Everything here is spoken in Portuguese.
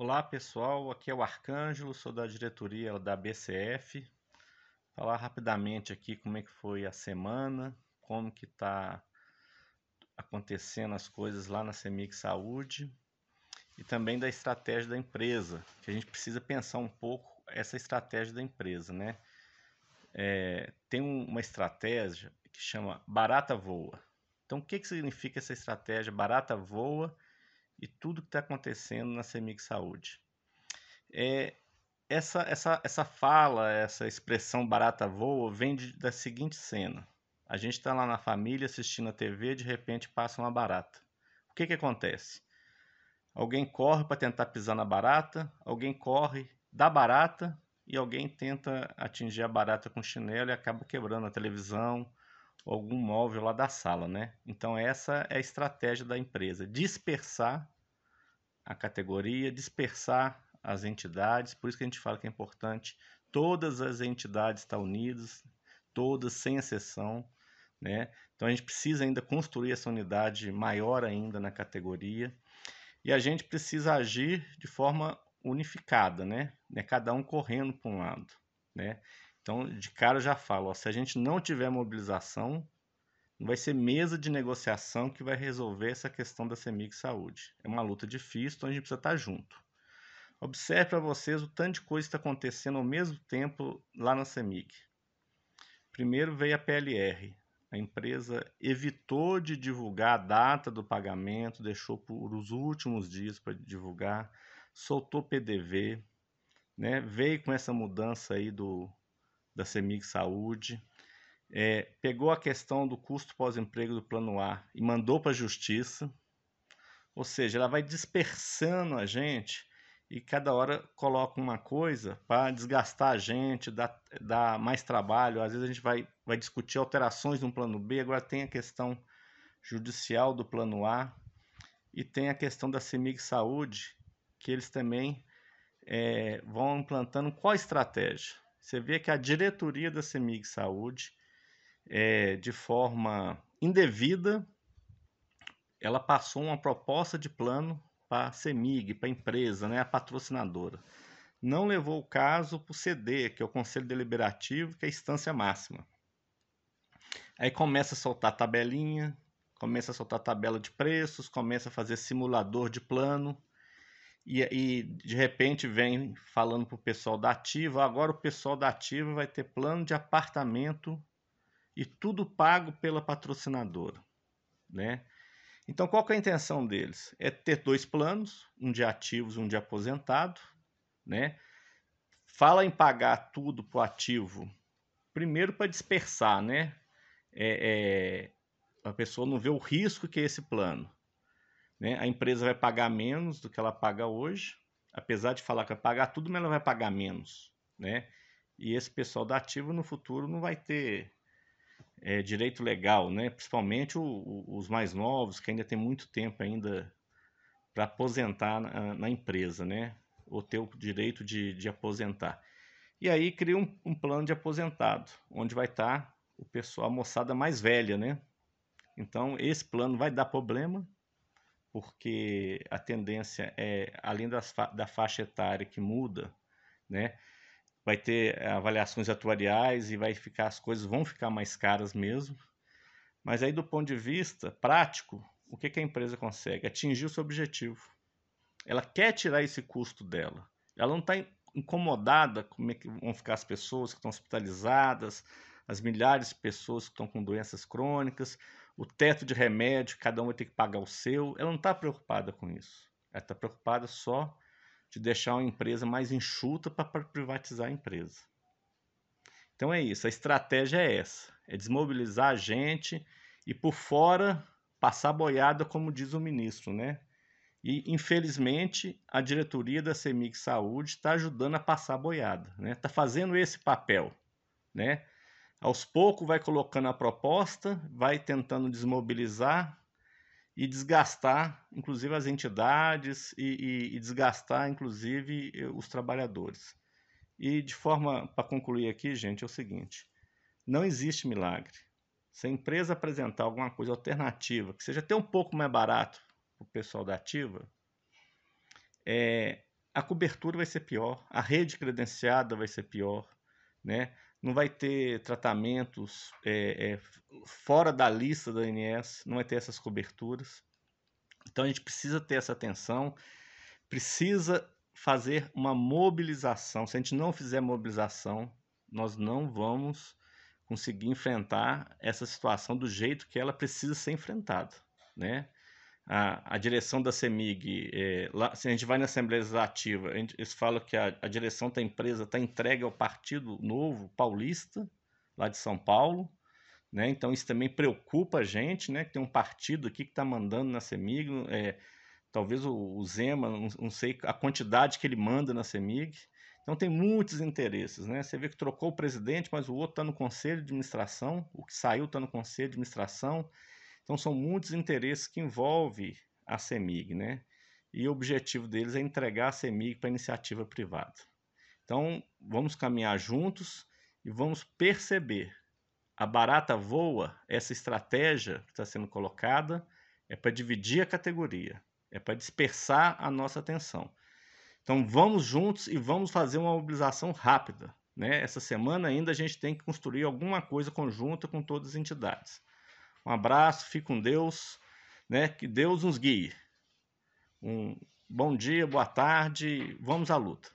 Olá pessoal, aqui é o Arcângelo, sou da diretoria da BCF. Falar rapidamente aqui como é que foi a semana, como que está acontecendo as coisas lá na Semig Saúde e também da estratégia da empresa, que a gente precisa pensar um pouco essa estratégia da empresa, né? É, tem uma estratégia que chama Barata Voa. Então, o que, que significa essa estratégia Barata Voa? E tudo que está acontecendo na CEMIG Saúde. É, essa, essa, essa fala, essa expressão barata voa, vem de, da seguinte cena. A gente está lá na família assistindo a TV, de repente passa uma barata. O que, que acontece? Alguém corre para tentar pisar na barata, alguém corre da barata e alguém tenta atingir a barata com chinelo e acaba quebrando a televisão algum móvel lá da sala, né? Então essa é a estratégia da empresa, dispersar a categoria, dispersar as entidades, por isso que a gente fala que é importante todas as entidades estar unidas, todas sem exceção, né? Então a gente precisa ainda construir essa unidade maior ainda na categoria e a gente precisa agir de forma unificada, né? né? Cada um correndo para um lado, né? Então de cara eu já falo, ó, se a gente não tiver mobilização, vai ser mesa de negociação que vai resolver essa questão da CEMIG Saúde. É uma luta difícil, então a gente precisa estar junto. Observe para vocês o tanto de coisa que está acontecendo ao mesmo tempo lá na CEMIG. Primeiro veio a PLR. A empresa evitou de divulgar a data do pagamento, deixou por os últimos dias para divulgar, soltou PDV, né? veio com essa mudança aí do, da CEMIG Saúde é, pegou a questão do custo pós-emprego do plano A e mandou para a justiça, ou seja, ela vai dispersando a gente e cada hora coloca uma coisa para desgastar a gente, dar, dar mais trabalho. Às vezes a gente vai, vai discutir alterações no plano B, agora tem a questão judicial do plano A e tem a questão da CEMIG Saúde, que eles também é, vão implantando qual estratégia. Você vê que a diretoria da CEMIG Saúde é, de forma indevida, ela passou uma proposta de plano para a CEMIG, para a empresa, né, a patrocinadora. Não levou o caso para o CD, que é o Conselho Deliberativo, que é a instância máxima. Aí começa a soltar tabelinha, começa a soltar tabela de preços, começa a fazer simulador de plano, e, e de repente vem falando para o pessoal da Ativa, agora o pessoal da Ativa vai ter plano de apartamento e tudo pago pela patrocinadora, né? Então, qual é a intenção deles? É ter dois planos, um de ativos um de aposentado, né? Fala em pagar tudo para o ativo, primeiro para dispersar, né? É, é, a pessoa não vê o risco que é esse plano. Né? A empresa vai pagar menos do que ela paga hoje, apesar de falar que vai pagar tudo, mas ela vai pagar menos, né? E esse pessoal da ativo no futuro não vai ter é, direito legal, né? principalmente o, o, os mais novos, que ainda tem muito tempo ainda para aposentar na, na, empresa, né? ou ter o direito de, de aposentar. E aí cria um, um, plano de aposentado, onde vai estar tá o pessoal, a moçada mais velha, né? Então, esse plano vai dar problema, porque a tendência é, além das, da faixa etária que muda, né? vai ter avaliações atuariais e vai ficar as coisas vão ficar mais caras mesmo. Mas aí do ponto de vista prático, o que, que a empresa consegue? Atingir o seu objetivo. Ela quer tirar esse custo dela. Ela não está incomodada como é que vão ficar as pessoas que estão hospitalizadas, as milhares de pessoas que estão com doenças crônicas, o teto de remédio, cada um vai ter que pagar o seu. Ela não está preocupada com isso. Ela está preocupada só de deixar uma empresa mais enxuta para privatizar a empresa. Então é isso, a estratégia é essa, é desmobilizar a gente e por fora passar boiada, como diz o ministro, né? E infelizmente a diretoria da CEMIG Saúde está ajudando a passar boiada, né? Está fazendo esse papel, né? Aos poucos vai colocando a proposta, vai tentando desmobilizar, e desgastar, inclusive, as entidades e, e, e desgastar, inclusive, os trabalhadores. E de forma, para concluir aqui, gente, é o seguinte: não existe milagre. Se a empresa apresentar alguma coisa alternativa, que seja até um pouco mais barato para o pessoal da ativa, é, a cobertura vai ser pior, a rede credenciada vai ser pior, né? Não vai ter tratamentos é, é, fora da lista da ANS, não vai ter essas coberturas. Então a gente precisa ter essa atenção, precisa fazer uma mobilização. Se a gente não fizer mobilização, nós não vamos conseguir enfrentar essa situação do jeito que ela precisa ser enfrentada, né? A, a direção da CEMIG, é, lá, se a gente vai na Assembleia Legislativa, gente, eles falam que a, a direção da empresa está entregue ao Partido Novo Paulista, lá de São Paulo, né? Então isso também preocupa a gente, né? Que tem um partido aqui que está mandando na CEMIG, é, talvez o, o Zema, não, não, sei a quantidade que ele manda na CEMIG. Então tem muitos interesses, né? Você vê que trocou o presidente, mas o outro está no conselho de administração, o que saiu está no conselho de administração. Então são muitos interesses que envolvem a CEMIG, né? E o objetivo deles é entregar a CEMIG para iniciativa privada. Então vamos caminhar juntos e vamos perceber. A barata voa, essa estratégia que está sendo colocada é para dividir a categoria, é para dispersar a nossa atenção. Então vamos juntos e vamos fazer uma mobilização rápida. Né? Essa semana ainda a gente tem que construir alguma coisa conjunta com todas as entidades. Um abraço, fique com Deus, né? que Deus nos guie. Um bom dia, boa tarde, vamos à luta.